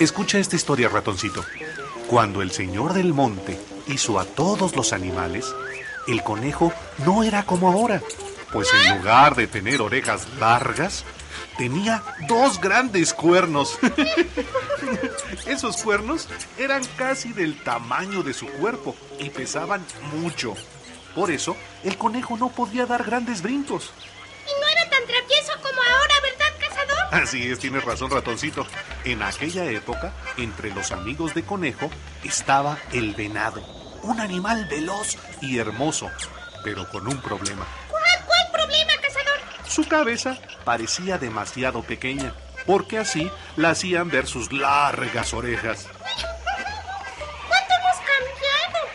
Escucha esta historia, ratoncito. Cuando el señor del monte hizo a todos los animales, el conejo no era como ahora, pues en lugar de tener orejas largas, tenía dos grandes cuernos. Esos cuernos eran casi del tamaño de su cuerpo y pesaban mucho. Por eso, el conejo no podía dar grandes brincos. Y no era tan travieso como ahora, ¿verdad, cazador? Así es, tienes razón, ratoncito. En aquella época, entre los amigos de conejo, estaba el venado, un animal veloz y hermoso, pero con un problema. ¿Cuál, cuál problema, cazador? Su cabeza parecía demasiado pequeña, porque así la hacían ver sus largas orejas. ¿Cuánto hemos cambiado?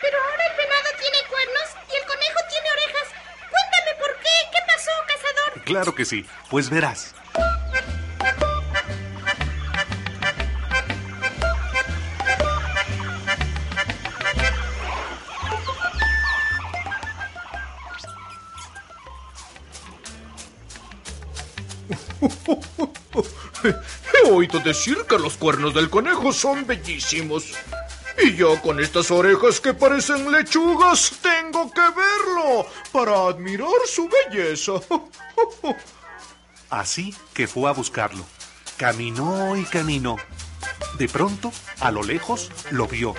Pero ahora el venado tiene cuernos y el conejo tiene orejas. Cuéntame por qué. ¿Qué pasó, cazador? Claro que sí, pues verás. Decir que los cuernos del conejo son bellísimos. Y yo con estas orejas que parecen lechugas tengo que verlo para admirar su belleza. Así que fue a buscarlo. Caminó y caminó. De pronto, a lo lejos, lo vio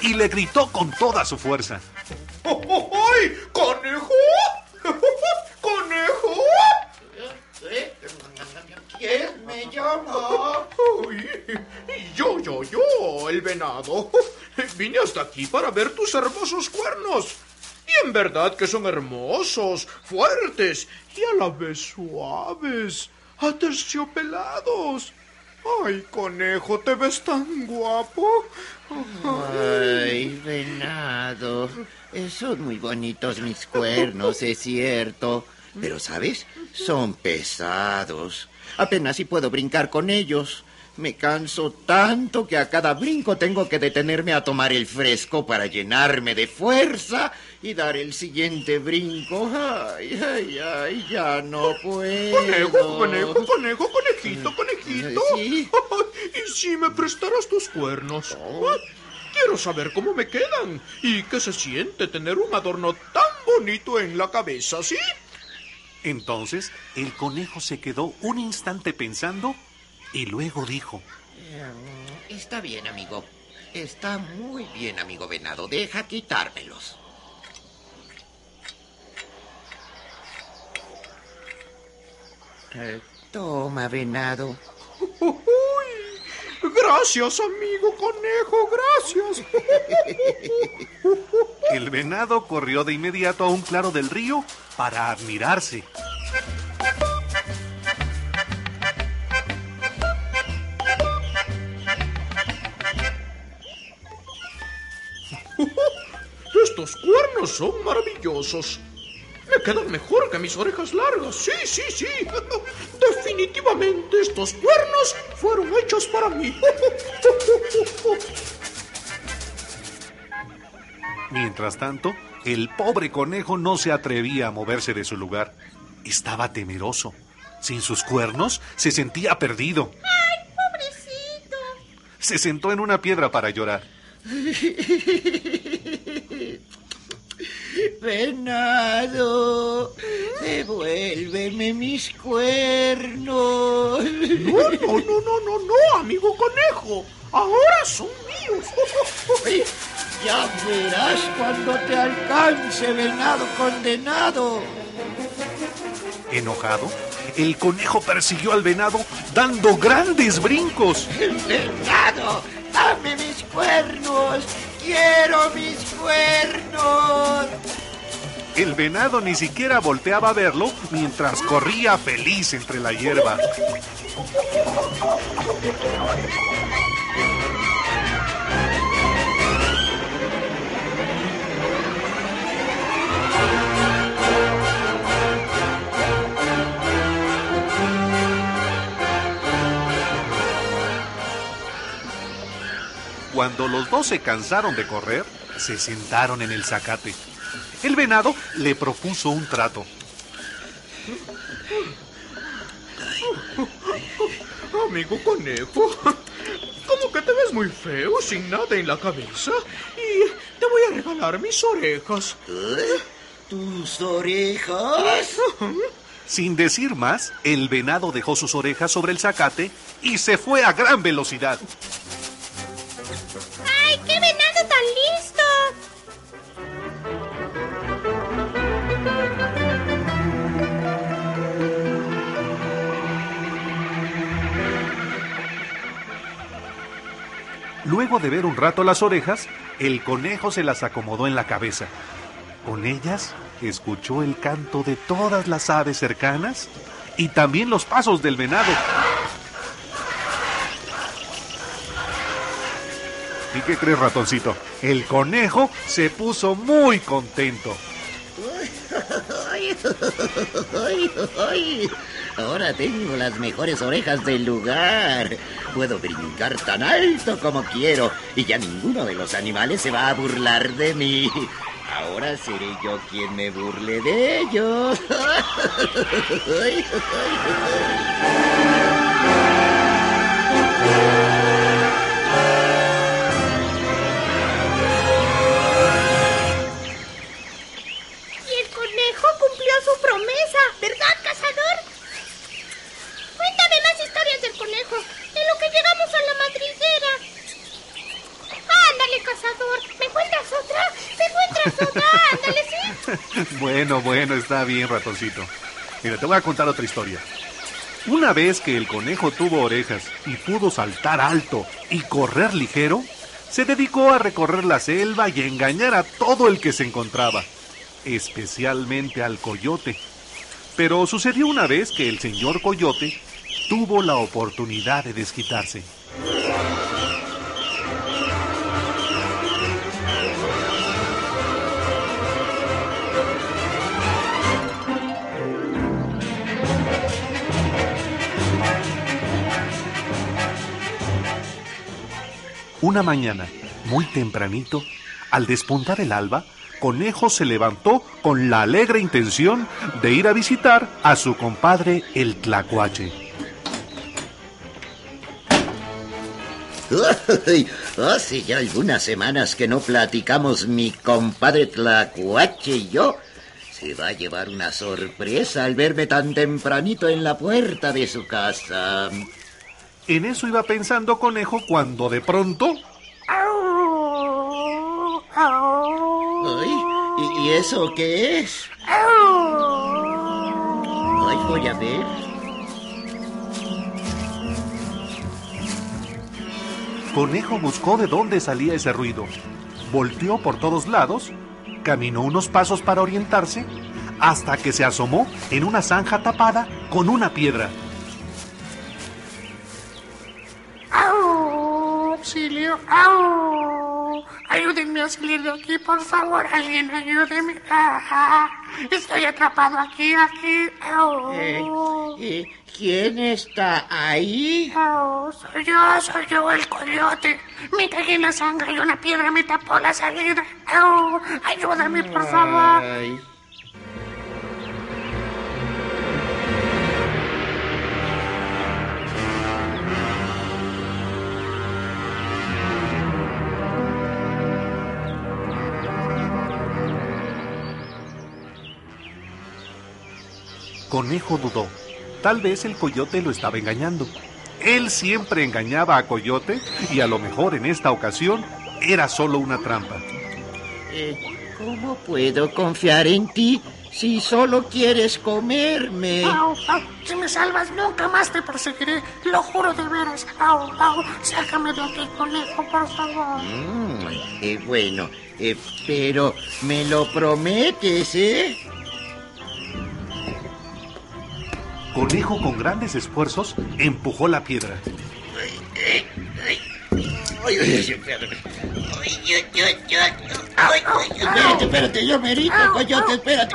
y le gritó con toda su fuerza. ¡Ay! ¡Conejo! ¡Conejo! ¿Quién me llama? Uy, yo, el venado. Vine hasta aquí para ver tus hermosos cuernos. Y en verdad que son hermosos, fuertes y a la vez suaves, aterciopelados. Ay, conejo, te ves tan guapo. Ay, venado. Eh, Son muy bonitos mis cuernos, es cierto. Pero, ¿sabes? Son pesados. Apenas si puedo brincar con ellos. Me canso tanto que a cada brinco tengo que detenerme a tomar el fresco para llenarme de fuerza y dar el siguiente brinco. Ay, ay, ay, ya no puedo. Conejo, conejo, conejo, conejito, conejito. Sí. Ay, ¿Y si me prestarás tus cuernos? Ay, Quiero saber cómo me quedan y qué se siente tener un adorno tan bonito en la cabeza, ¿sí? Entonces, el conejo se quedó un instante pensando y luego dijo, Está bien, amigo. Está muy bien, amigo venado. Deja quitármelos. Eh, toma, venado. Uy, gracias, amigo conejo, gracias. el venado corrió de inmediato a un claro del río para admirarse. Son maravillosos. Me quedan mejor que mis orejas largas. Sí, sí, sí. Definitivamente estos cuernos fueron hechos para mí. Mientras tanto, el pobre conejo no se atrevía a moverse de su lugar. Estaba temeroso. Sin sus cuernos, se sentía perdido. ¡Ay, pobrecito! Se sentó en una piedra para llorar. Venado, devuélveme mis cuernos. No, no, no, no, no, no, amigo conejo. Ahora son míos. Ya verás cuando te alcance, venado condenado. Enojado, el conejo persiguió al venado dando grandes brincos. ¡Venado! ¡Dame mis cuernos! ¡Quiero mis cuernos! El venado ni siquiera volteaba a verlo mientras corría feliz entre la hierba. Cuando los dos se cansaron de correr, se sentaron en el zacate. El venado le propuso un trato. Amigo conejo, como que te ves muy feo sin nada en la cabeza y te voy a regalar mis orejas. ¿Eh? ¿Tus orejas? Sin decir más, el venado dejó sus orejas sobre el zacate y se fue a gran velocidad. Luego de ver un rato las orejas, el conejo se las acomodó en la cabeza. Con ellas escuchó el canto de todas las aves cercanas y también los pasos del venado. ¿Y qué crees, ratoncito? El conejo se puso muy contento. Ahora tengo las mejores orejas del lugar. Puedo brincar tan alto como quiero y ya ninguno de los animales se va a burlar de mí. Ahora seré yo quien me burle de ellos. ¿me encuentras otra? ¿Me encuentras otra? Ándale, sí. Bueno, bueno, está bien, ratoncito. Mira, te voy a contar otra historia. Una vez que el conejo tuvo orejas y pudo saltar alto y correr ligero, se dedicó a recorrer la selva y a engañar a todo el que se encontraba, especialmente al coyote. Pero sucedió una vez que el señor coyote tuvo la oportunidad de desquitarse. Una mañana, muy tempranito, al despuntar el alba, Conejo se levantó con la alegre intención de ir a visitar a su compadre el Tlacuache. Hace ya algunas semanas que no platicamos mi compadre Tlacuache y yo. Se va a llevar una sorpresa al verme tan tempranito en la puerta de su casa. En eso iba pensando Conejo cuando de pronto Ay, ¿y, eso qué es? Ay, voy a ver. Conejo buscó de dónde salía ese ruido. Volteó por todos lados, caminó unos pasos para orientarse, hasta que se asomó en una zanja tapada con una piedra. Ayúdenme a salir de aquí, por favor. Alguien ayúdeme. Ah, ah, estoy atrapado aquí, aquí. Eh, eh, ¿Quién está ahí? ¡Au! Soy yo, soy yo, el coyote. Me cagué en la sangre y una piedra me tapó la salida. ¡Au! Ayúdame, por favor. Ay. Conejo dudó. Tal vez el coyote lo estaba engañando. Él siempre engañaba a Coyote y a lo mejor en esta ocasión era solo una trampa. Eh, ¿Cómo puedo confiar en ti si solo quieres comerme? Au, au, si me salvas, nunca más te perseguiré. Lo juro de veras. Au, au, sácame de aquí, conejo, por favor. Mm, eh, bueno, eh, pero me lo prometes, ¿eh? Conejo con grandes esfuerzos empujó la piedra. Espérate, espérate, yo merito, coyote, espérate.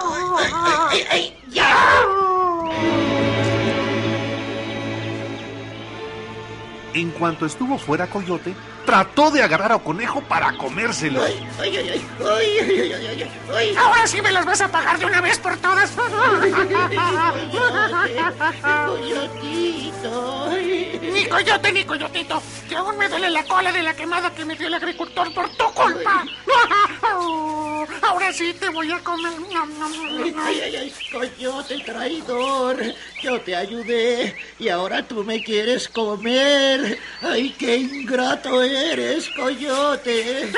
En cuanto estuvo fuera Coyote, trató de agarrar a Conejo para comérselo. Ahora sí me las vas a pagar de una vez por todas. Coyotito. Ni coyote, ni coyotito. Que aún me duele la cola de la quemada que me dio el agricultor por tu culpa. Ahora sí te voy a comer. Ay, ay, ay, coyote traidor. Yo te ayudé y ahora tú me quieres comer. Ay, qué ingrato eres, coyote.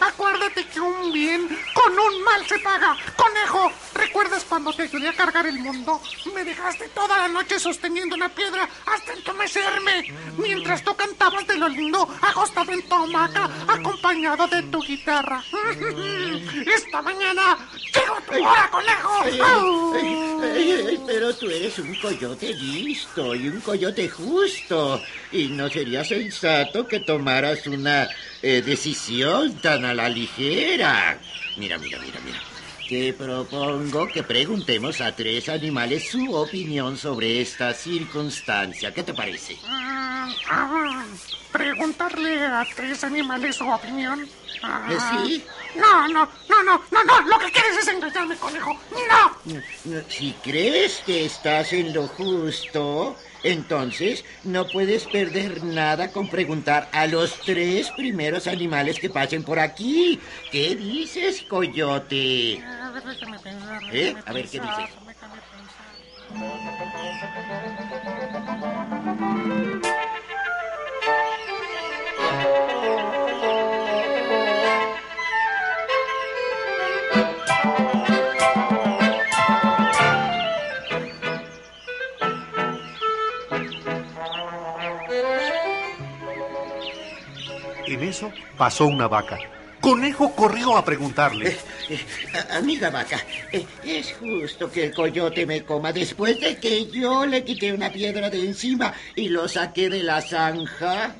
Acuérdate que un bien con un mal se paga. Conejo, ¿recuerdas cuando te ayudé a cargar el mundo? Me dejaste toda la noche sosteniendo una piedra hasta entumecerme. Mientras tú cantabas de lo lindo, acostado en tu hamaca, acompañado de tu guitarra. Esta mañana llegó tu hora, conejo. Ay, ay, ay, ay, pero tú eres un coyote listo y un coyote justo. Y no sería sensato que tomaras una eh, decisión tan a la ligera. Mira, mira, mira, mira. Te propongo que preguntemos a tres animales su opinión sobre esta circunstancia. ¿Qué te parece? Ah, Preguntarle a tres animales su opinión. Ah. ¿Eh, sí? No, no, no, no, no, no. Lo que quieres es engañarme, conejo. No. Si crees que estás en lo justo, entonces no puedes perder nada con preguntar a los tres primeros animales que pasen por aquí. ¿Qué dices, coyote? A ver, déjame pensar. ¿Eh? A ver, ¿qué pensar, En eso pasó una vaca. Conejo corrió a preguntarle. Eh, a- amiga vaca, eh, ¿es justo que el coyote me coma después de que yo le quité una piedra de encima y lo saqué de la zanja?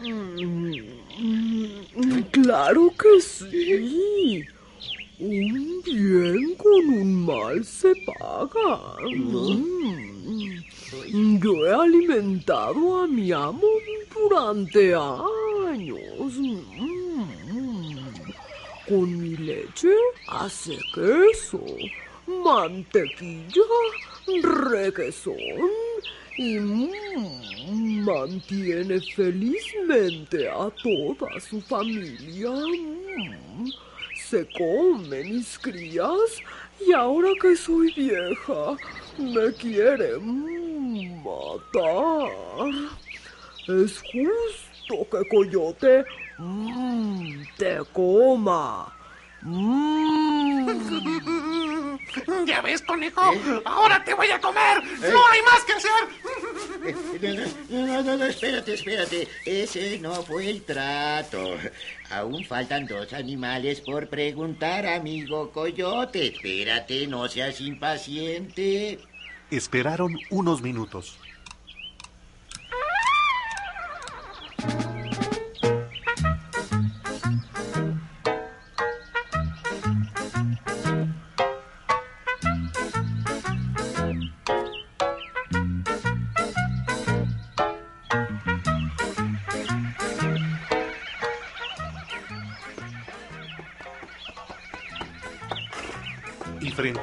Claro que sí. Un bien con un mal se paga. Mm. Yo he alimentado a mi amo durante años. Mm. Con mi leche hace queso, mantequilla, requesón y mm, mantiene felizmente a toda su familia. Se come mis crías y ahora que soy vieja me quiere mm, matar. Es justo que Coyote mm, te coma. Mm. Ya ves, conejo. Ahora te voy a comer. No hay más que hacer. Eh, No, no, no, no, espérate, espérate. Ese no fue el trato. Aún faltan dos animales por preguntar, amigo coyote. Espérate, no seas impaciente. Esperaron unos minutos.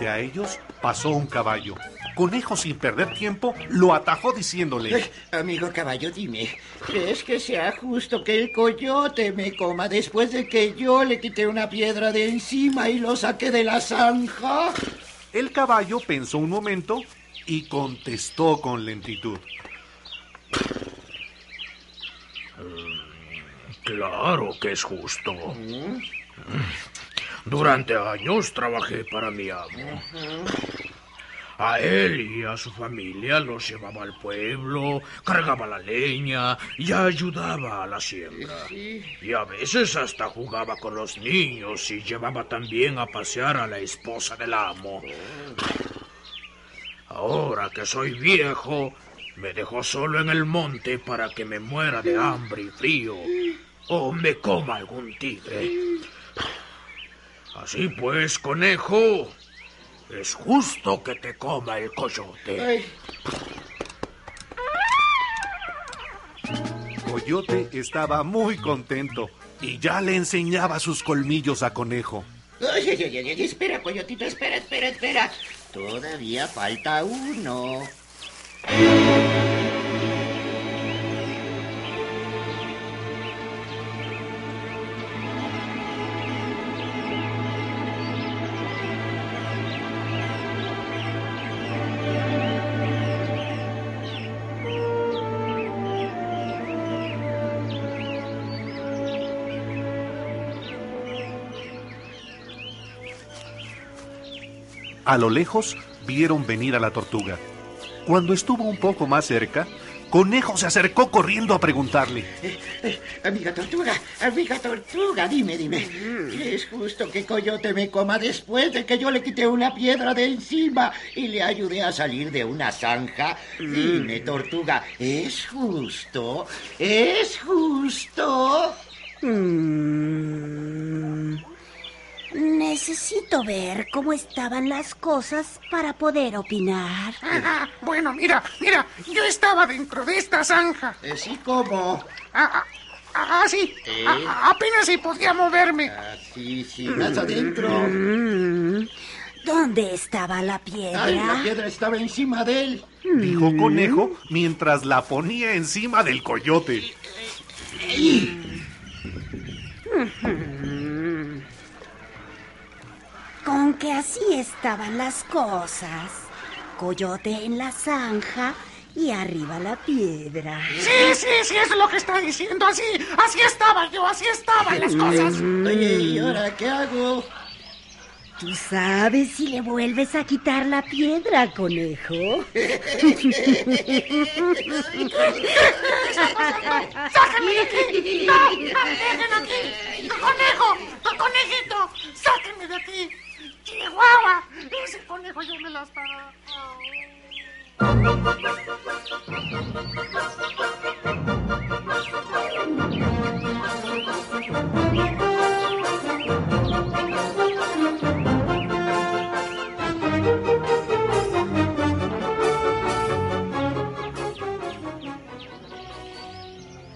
Frente a ellos pasó un caballo. Conejo, sin perder tiempo, lo atajó diciéndole... Ay, amigo caballo, dime, ¿crees que sea justo que el coyote me coma después de que yo le quité una piedra de encima y lo saqué de la zanja? El caballo pensó un momento y contestó con lentitud. Claro que es justo. Durante años trabajé para mi amo. A él y a su familia los llevaba al pueblo, cargaba la leña y ayudaba a la siembra. Y a veces hasta jugaba con los niños y llevaba también a pasear a la esposa del amo. Ahora que soy viejo, me dejó solo en el monte para que me muera de hambre y frío o me coma algún tigre. Así pues, conejo, es justo que te coma el coyote. Coyote estaba muy contento y ya le enseñaba sus colmillos a Conejo. Ay, ay, ay, ay, espera, coyotito, espera, espera, espera. Todavía falta uno. A lo lejos vieron venir a la tortuga. Cuando estuvo un poco más cerca, Conejo se acercó corriendo a preguntarle. Eh, amiga tortuga, amiga tortuga, dime, dime. ¿Es justo que Coyote me coma después de que yo le quité una piedra de encima y le ayudé a salir de una zanja? Dime, tortuga, ¿es justo? ¿Es justo? Necesito ver cómo estaban las cosas para poder opinar. Ah, bueno, mira, mira, yo estaba dentro de esta zanja. Eh, sí, ¿cómo? Ah, ah, ah, sí, ¿Eh? Ah, ah, apenas si podía moverme. Ah, sí, sí, más adentro. Mm, ¿Dónde estaba la piedra? Ay, la piedra estaba encima de él. Dijo Conejo mientras la ponía encima del coyote. Que así estaban las cosas. Coyote en la zanja y arriba la piedra. Sí, sí, sí, es lo que está diciendo. Así, así estaba yo, así estaban las cosas. Oye, ¿y ahora qué hago? ¿Tú sabes si le vuelves a quitar la piedra, conejo? ¡Sáquenme de aquí! ¡No! ¡Dejen aquí! ¡Conejo! ¡Conejito! ¡Sáquenme de aquí! ¡Chihuahua! Ese conejo yo me las.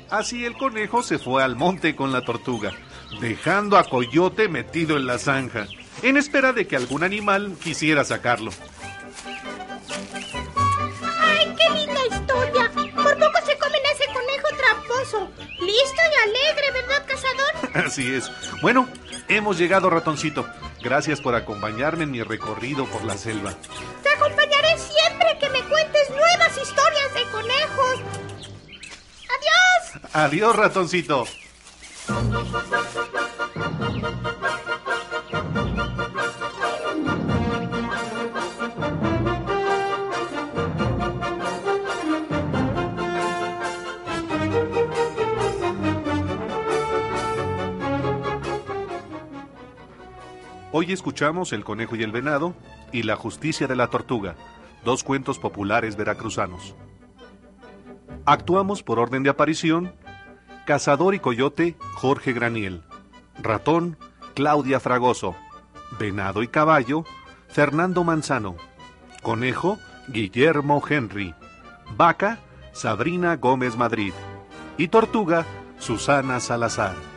Así el conejo se fue al monte con la tortuga, dejando a Coyote metido en la zanja, en espera de que algún animal quisiera sacarlo. ¡Ay, qué linda historia! Por poco se comen a ese conejo tramposo. Listo y alegre, ¿verdad, cazador? Así es. Bueno, hemos llegado, ratoncito. Gracias por acompañarme en mi recorrido por la selva. Te acompañaré siempre que me cuentes nuevas historias de conejos. ¡Adiós! Adiós, ratoncito. Hoy escuchamos El conejo y el venado y La justicia de la tortuga, dos cuentos populares veracruzanos. Actuamos por orden de aparición Cazador y Coyote, Jorge Graniel. Ratón, Claudia Fragoso. Venado y Caballo, Fernando Manzano. Conejo, Guillermo Henry. Vaca, Sabrina Gómez Madrid. Y Tortuga, Susana Salazar.